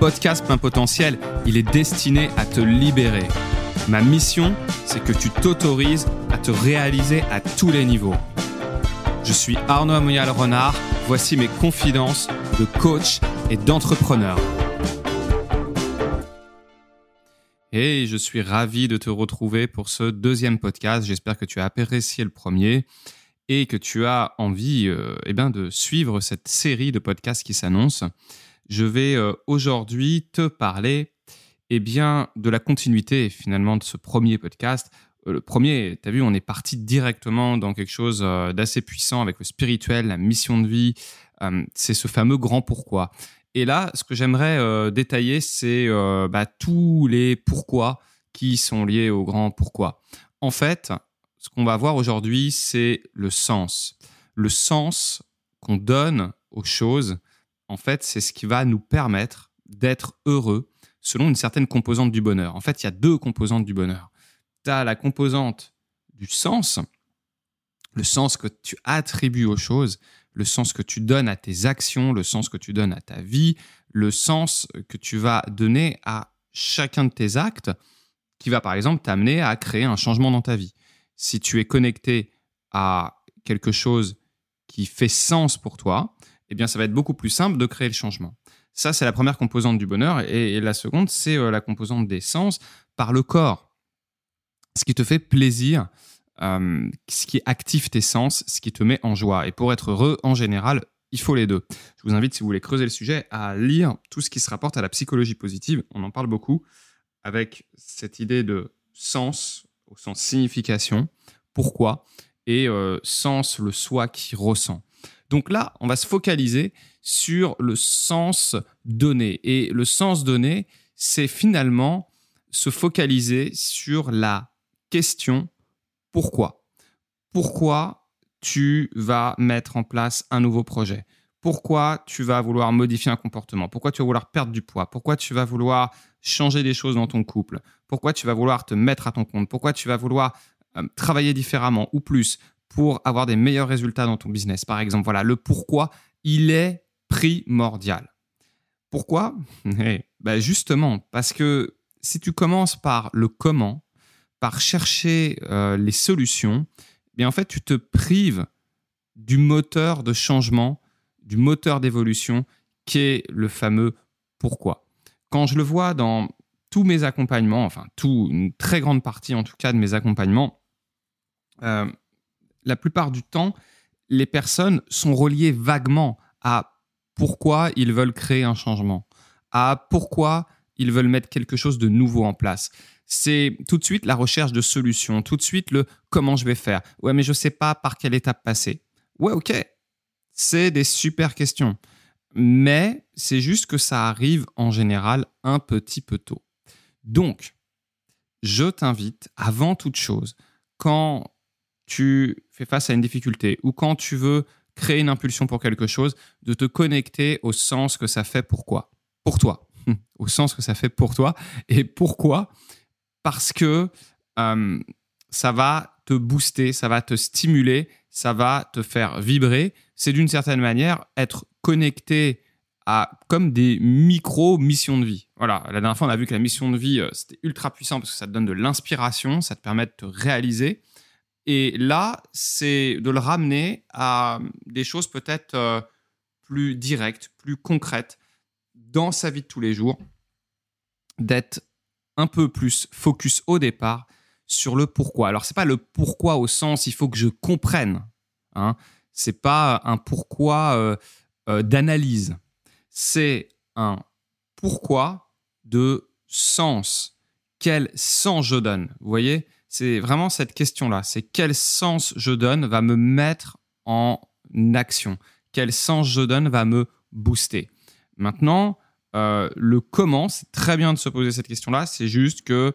podcast plein potentiel, il est destiné à te libérer. Ma mission, c'est que tu t'autorises à te réaliser à tous les niveaux. Je suis Arnaud Amoyal Renard, voici mes confidences de coach et d'entrepreneur. Et je suis ravi de te retrouver pour ce deuxième podcast. J'espère que tu as apprécié le premier et que tu as envie euh, eh ben, de suivre cette série de podcasts qui s'annonce je vais euh, aujourd'hui te parler eh bien, de la continuité finalement de ce premier podcast. Euh, le premier, tu as vu, on est parti directement dans quelque chose euh, d'assez puissant avec le spirituel, la mission de vie. c'est ce fameux grand pourquoi. Et là, ce que j'aimerais détailler, c'est bah, tous les pourquoi qui sont liés au grand pourquoi. En fait, ce qu'on va voir aujourd'hui, c'est le sens. Le sens qu'on donne aux choses en fait, c'est ce qui va nous permettre d'être heureux selon une certaine composante du bonheur. En fait, il y a deux composantes du bonheur. Tu as la composante du sens, le sens que tu attribues aux choses, le sens que tu donnes à tes actions, le sens que tu donnes à ta vie, le sens que tu vas donner à chacun de tes actes, qui va par exemple t'amener à créer un changement dans ta vie. Si tu es connecté à quelque chose qui fait sens pour toi, eh bien, ça va être beaucoup plus simple de créer le changement. Ça, c'est la première composante du bonheur. Et, la seconde, c'est euh, la composante des sens par le corps. Ce qui te fait plaisir, euh, ce qui active tes sens, ce qui te met en joie. Et pour être heureux, en général, il faut les deux. Je vous invite, si vous voulez creuser le sujet, à lire tout ce qui se rapporte à la psychologie positive. On en parle beaucoup avec cette idée de sens au sens signification, pourquoi, et euh, sens, le soi qui ressent. Donc là, on va se focaliser sur le sens donné. Et le sens donné, c'est finalement se focaliser sur la question pourquoi. Pourquoi tu vas mettre en place un nouveau projet? Pourquoi tu vas vouloir modifier un comportement? Pourquoi tu vas vouloir perdre du poids? Pourquoi tu vas vouloir changer des choses dans ton couple? Pourquoi tu vas vouloir te mettre à ton compte? Pourquoi tu vas vouloir euh, travailler différemment ou plus? Pour avoir des meilleurs résultats dans ton business. Par exemple, voilà, le pourquoi, il est primordial. Pourquoi? Eh, ben Justement, parce que si tu commences par le comment, par chercher euh, les solutions, eh bien en fait, tu te prives du moteur de changement, du moteur d'évolution, qui est le fameux pourquoi. Quand je le vois dans tous mes accompagnements, enfin, tout, une très grande partie en tout cas de mes accompagnements, euh, la plupart du temps, les personnes sont reliées vaguement à pourquoi ils veulent créer un changement, à pourquoi ils veulent mettre quelque chose de nouveau en place. C'est tout de suite la recherche de solutions, tout de suite le comment je vais faire? Ouais, mais je ne sais pas par quelle étape passer. Ouais, ok. C'est des super questions. Mais c'est juste que ça arrive en général un petit peu tôt. Donc, je t'invite, avant toute chose, quand tu fais face à une difficulté ou quand tu veux créer une impulsion pour quelque chose, de te connecter au sens que ça fait pourquoi. Pour toi. au sens que ça fait pour toi. Et pourquoi? Parce que euh, ça va te booster, ça va te stimuler, ça va te faire vibrer. C'est d'une certaine manière être connecté à comme des micro-missions de vie. Voilà, la dernière fois, on a vu que la mission de vie, euh, c'était ultra puissant parce que ça te donne de l'inspiration, ça te permet de te réaliser. Et là, c'est de le ramener à des choses peut-être euh, plus directes, plus concrètes dans sa vie de tous les jours, d'être un peu plus focus au départ sur le pourquoi. Alors, ce n'est pas le pourquoi au sens il faut que je comprenne. Hein. Ce n'est pas un pourquoi euh, euh, d'analyse. C'est un pourquoi de sens. Quel sens je donne Vous voyez? C'est vraiment cette question-là. C'est quel sens je donne va me mettre en action. Quel sens je donne va me booster. Maintenant, euh, le comment, c'est très bien de se poser cette question-là. C'est juste que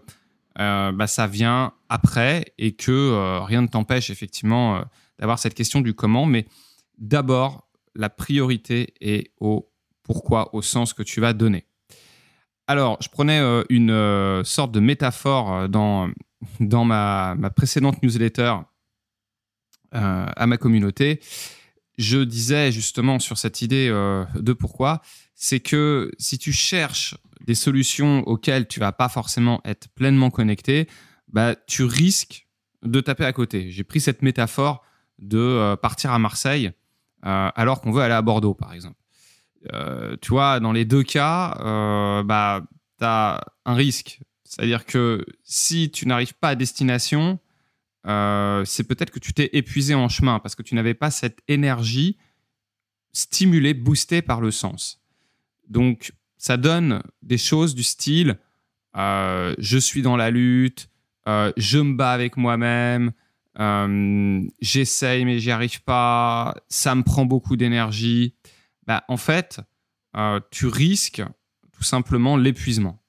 euh, bah, ça vient après et que euh, rien ne t'empêche effectivement d'avoir cette question du comment. Mais d'abord, la priorité est au pourquoi, au sens que tu vas donner. Alors, je prenais une sorte de métaphore dans dans ma, précédente newsletter euh, à ma communauté. je disais justement sur cette idée de pourquoi, c'est que si tu cherches des solutions auxquelles tu vas pas forcément être pleinement connecté, bah, tu risques de taper à côté. J'ai pris cette métaphore de euh, partir à Marseille euh, alors qu'on veut aller à Bordeaux, par exemple. Euh, tu vois, dans les deux cas, bah, tu as un risque. C'est-à-dire que si tu n'arrives pas à destination, c'est peut-être que tu t'es épuisé en chemin parce que tu n'avais pas cette énergie stimulée, boostée par le sens. Donc, ça donne des choses du style je suis dans la lutte, euh, je me bats avec moi-même, euh, j'essaye mais j'y arrive pas, ça me prend beaucoup d'énergie. Bah, en fait, euh, tu risques tout simplement l'épuisement.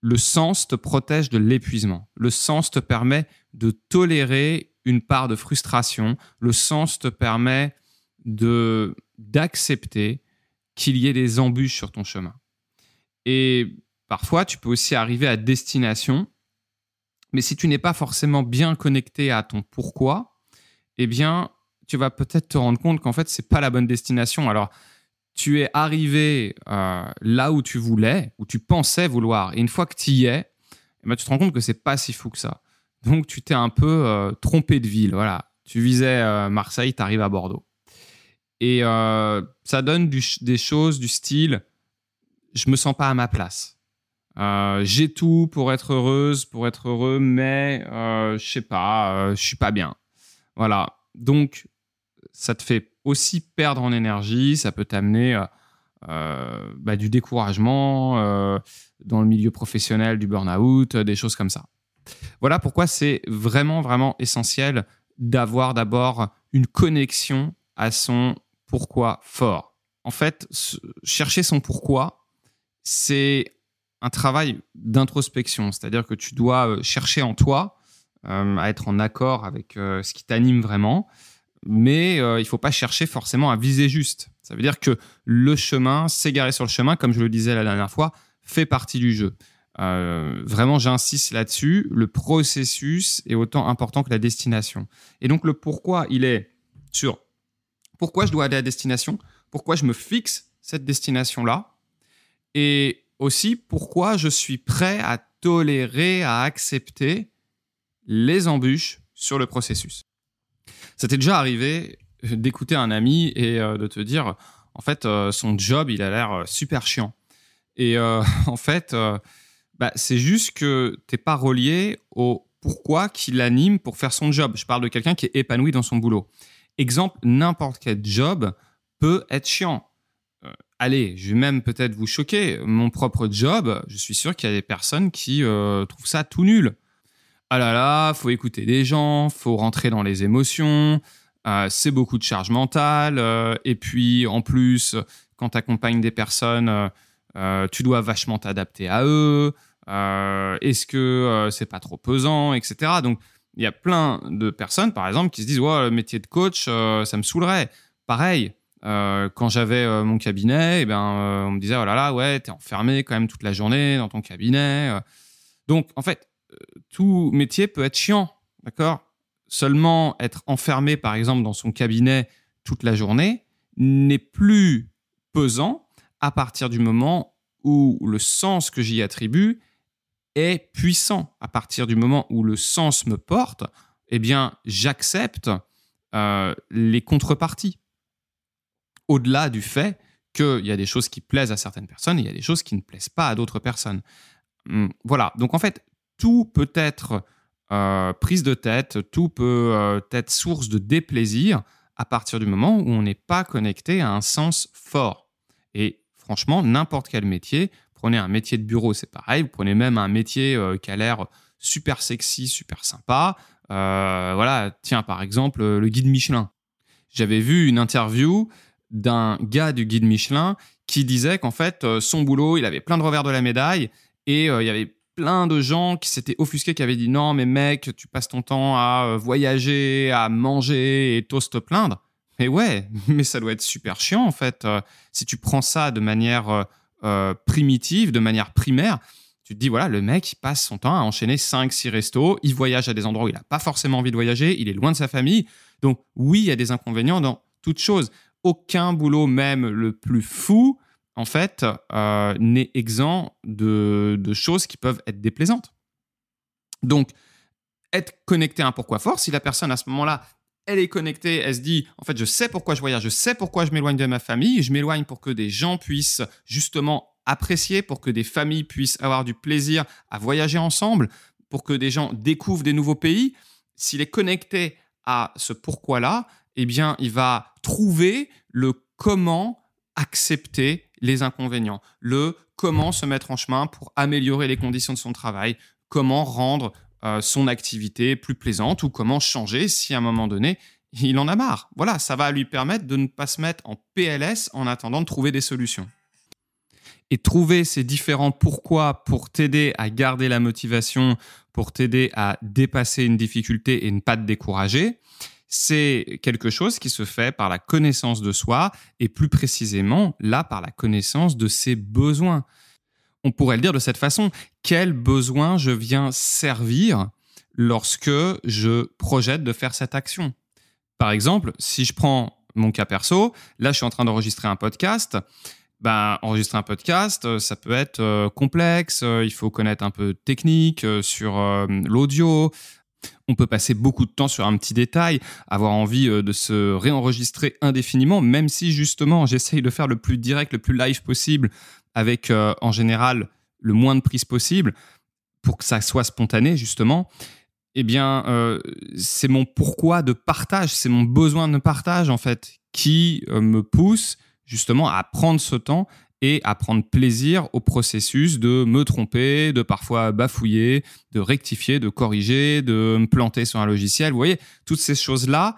Le sens te protège de l'épuisement. Le sens te permet de tolérer une part de frustration. Le sens te permet de d'accepter qu'il y ait des embûches sur ton chemin. Et parfois, tu peux aussi arriver à destination mais si tu n'es pas forcément bien connecté à ton pourquoi, eh bien, tu vas peut-être te rendre compte qu'en fait, c'est pas la bonne destination. Alors, tu es arrivé euh, là où tu voulais, où tu pensais vouloir, et une fois que tu y es, eh ben, tu te rends compte que c'est pas si fou que ça. Donc, tu t'es un peu euh, trompé de ville. Voilà, tu visais euh, Marseille, tu arrives à Bordeaux. Et ça donne des choses du style, je me sens pas à ma place. J'ai tout pour être heureuse, pour être heureux, mais je sais pas, je suis pas bien. Voilà. Donc, ça te fait aussi perdre en énergie, ça peut t'amener euh, bah, du découragement dans le milieu professionnel, du burn-out, des choses comme ça. Voilà pourquoi c'est vraiment, vraiment essentiel d'avoir d'abord une connexion à son pourquoi fort. En fait, chercher son pourquoi, c'est un travail d'introspection, c'est-à-dire que tu dois euh, chercher en toi euh, à être en accord avec euh, ce qui t'anime vraiment, mais il ne faut pas chercher forcément à viser juste. Ça veut dire que le chemin, s'égarer sur le chemin, comme je le disais la dernière fois, fait partie du jeu. vraiment, j'insiste là-dessus, le processus est autant important que la destination. Et donc le pourquoi, il est sur pourquoi je dois aller à destination, pourquoi je me fixe cette destination-là, et aussi pourquoi je suis prêt à tolérer, à accepter les embûches sur le processus. C'était déjà arrivé d'écouter un ami et euh, de te dire, en fait, euh, son job, il a l'air euh, super chiant. Et en fait, bah, c'est juste que tu n'es pas relié au pourquoi qui l'anime pour faire son job. Je parle de quelqu'un qui est épanoui dans son boulot. Exemple, n'importe quel job peut être chiant allez, je vais même peut-être vous choquer, mon propre job, je suis sûr qu'il y a des personnes qui trouvent ça tout nul. Ah là là, faut écouter des gens, faut rentrer dans les émotions, euh, c'est beaucoup de charge mentale, euh, et puis en plus, quand tu accompagnes des personnes, tu dois vachement t'adapter à eux, est-ce que c'est pas trop pesant, etc. Donc, il y a plein de personnes, par exemple, qui se disent, ouais, le métier de coach, ça me saoulerait. Pareil, euh, quand j'avais euh, mon cabinet, eh ben, euh, on me disait oh là là, ouais, t'es enfermé quand même toute la journée dans ton cabinet. Donc, en fait, tout métier peut être chiant, d'accord? Seulement être enfermé, par exemple, dans son cabinet toute la journée n'est plus pesant à partir du moment où le sens que j'y attribue est puissant. À partir du moment où le sens me porte, eh bien, j'accepte les contreparties au-delà du fait qu'il y a des choses qui plaisent à certaines personnes et il y a des choses qui ne plaisent pas à d'autres personnes. Hum, voilà, donc en fait, tout peut être euh, prise de tête, tout peut euh, être source de déplaisir à partir du moment où on n'est pas connecté à un sens fort. Et franchement, n'importe quel métier, prenez un métier de bureau, c'est pareil, vous prenez même un métier euh, qui a l'air super sexy, super sympa. voilà, tiens, par exemple, le guide Michelin. J'avais vu une interview d'un gars du guide Michelin qui disait qu'en fait, son boulot, il avait plein de revers de la médaille et il y avait plein de gens qui s'étaient offusqués, qui avaient dit non, mais mec, tu passes ton temps à euh, voyager, à manger et t'oses te plaindre. Mais ouais, mais ça doit être super chiant en fait. si tu prends ça de manière primitive, de manière primaire, tu te dis voilà, le mec, il passe son temps à enchaîner 5-6 restos, il voyage à des endroits où il n'a pas forcément envie de voyager, il est loin de sa famille. Donc oui, il y a des inconvénients dans toute chose. Aucun boulot, même le plus fou, en fait, euh, n'est exempt de, de choses qui peuvent être déplaisantes. Donc, être connecté à un pourquoi fort, si la personne à ce moment-là elle est connectée, elle se dit, en fait, je sais pourquoi je voyage, je sais pourquoi je m'éloigne de ma famille, je m'éloigne pour que des gens puissent justement apprécier, pour que des familles puissent avoir du plaisir à voyager ensemble, pour que des gens découvrent des nouveaux pays. S'il est connecté à ce pourquoi-là, eh bien, il va trouver le comment accepter les inconvénients, le comment se mettre en chemin pour améliorer les conditions de son travail, comment rendre euh, son activité plus plaisante ou comment changer si à un moment donné il en a marre? Voilà, ça va lui permettre de ne pas se mettre en PLS en attendant de trouver des solutions. Et trouver ces différents pourquoi pour t'aider à garder la motivation, pour t'aider à dépasser une difficulté et ne pas te décourager, c'est quelque chose qui se fait par la connaissance de soi et plus précisément là par la connaissance de ses besoins on pourrait le dire de cette façon, quel besoin je viens servir lorsque je projette de faire cette action? Par exemple, si je prends mon cas perso, là je suis en train d'enregistrer un podcast. Ben, enregistrer un podcast, euh, ça peut être euh, complexe, euh, il faut connaître un peu de technique sur l'audio, on peut passer beaucoup de temps sur un petit détail, avoir envie de se réenregistrer indéfiniment, même si justement j'essaye de faire le plus direct, le plus live possible avec euh, en général le moins de prise possible pour que ça soit spontané justement, eh bien euh, c'est mon pourquoi de partage, c'est mon besoin de partage en fait qui euh, me pousse justement à prendre ce temps et à prendre plaisir au processus de me tromper, de parfois bafouiller, de rectifier, de corriger, de me planter sur un logiciel. Vous voyez, toutes ces choses-là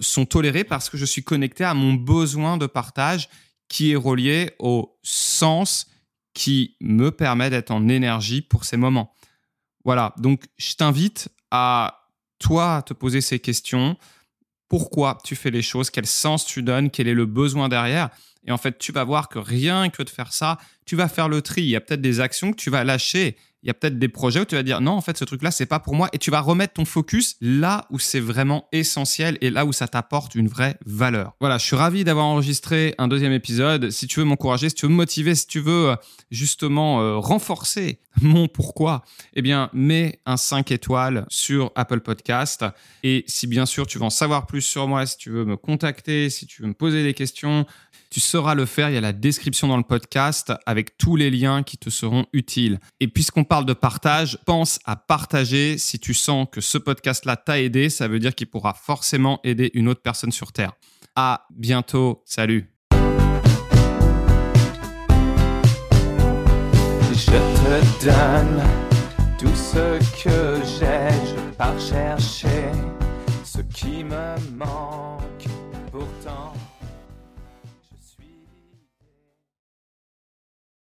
sont tolérées parce que je suis connecté à mon besoin de partage qui est relié au sens qui me permet d'être en énergie pour ces moments. Voilà, donc je t'invite à toi te poser ces questions. Pourquoi tu fais les choses Quel sens tu donnes Quel est le besoin derrière Et en fait, tu vas voir que rien que de faire ça, tu vas faire le tri. Il y a peut-être des actions que tu vas lâcher il y a peut-être des projets où tu vas dire non, en fait, ce truc-là, c'est pas pour moi. Et tu vas remettre ton focus là où c'est vraiment essentiel et là où ça t'apporte une vraie valeur. Voilà, je suis ravi d'avoir enregistré un deuxième épisode. Si tu veux m'encourager, si tu veux me motiver, si tu veux euh, justement euh, renforcer mon pourquoi, eh bien, mets un 5 étoiles sur Apple Podcast. Et si bien sûr tu veux en savoir plus sur moi, si tu veux me contacter, si tu veux me poser des questions, tu sauras le faire. Il y a la description dans le podcast avec tous les liens qui te seront utiles. Et puisqu'on parle de partage, pense à partager. Si tu sens que ce podcast-là t'a aidé, ça veut dire qu'il pourra forcément aider une autre personne sur Terre. À bientôt. Salut. Je te donne tout ce que j'ai, je chercher ce qui me manque pourtant.